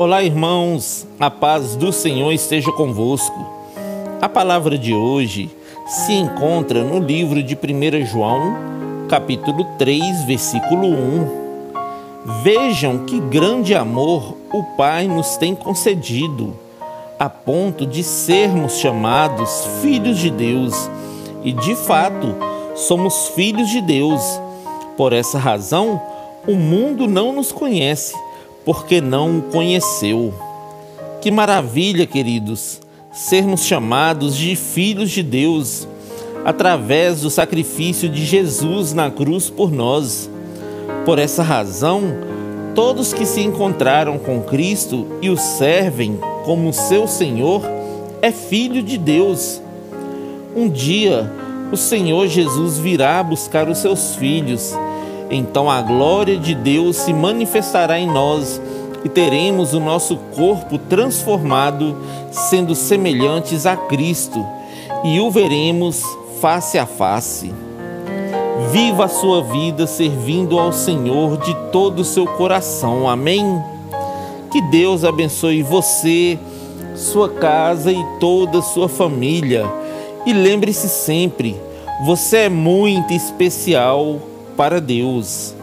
Olá, irmãos, a paz do Senhor esteja convosco. A palavra de hoje se encontra no livro de 1 João, capítulo 3, versículo 1. Vejam que grande amor o Pai nos tem concedido, a ponto de sermos chamados filhos de Deus, e de fato somos filhos de Deus. Por essa razão, o mundo não nos conhece porque não o conheceu. Que maravilha, queridos, sermos chamados de filhos de Deus através do sacrifício de Jesus na cruz por nós. Por essa razão, todos que se encontraram com Cristo e o servem como seu Senhor é filho de Deus. Um dia, o Senhor Jesus virá buscar os seus filhos então a glória de Deus se manifestará em nós e teremos o nosso corpo transformado, sendo semelhantes a Cristo, e o veremos face a face. Viva a sua vida servindo ao Senhor de todo o seu coração. Amém? Que Deus abençoe você, sua casa e toda a sua família. E lembre-se sempre, você é muito especial para Deus.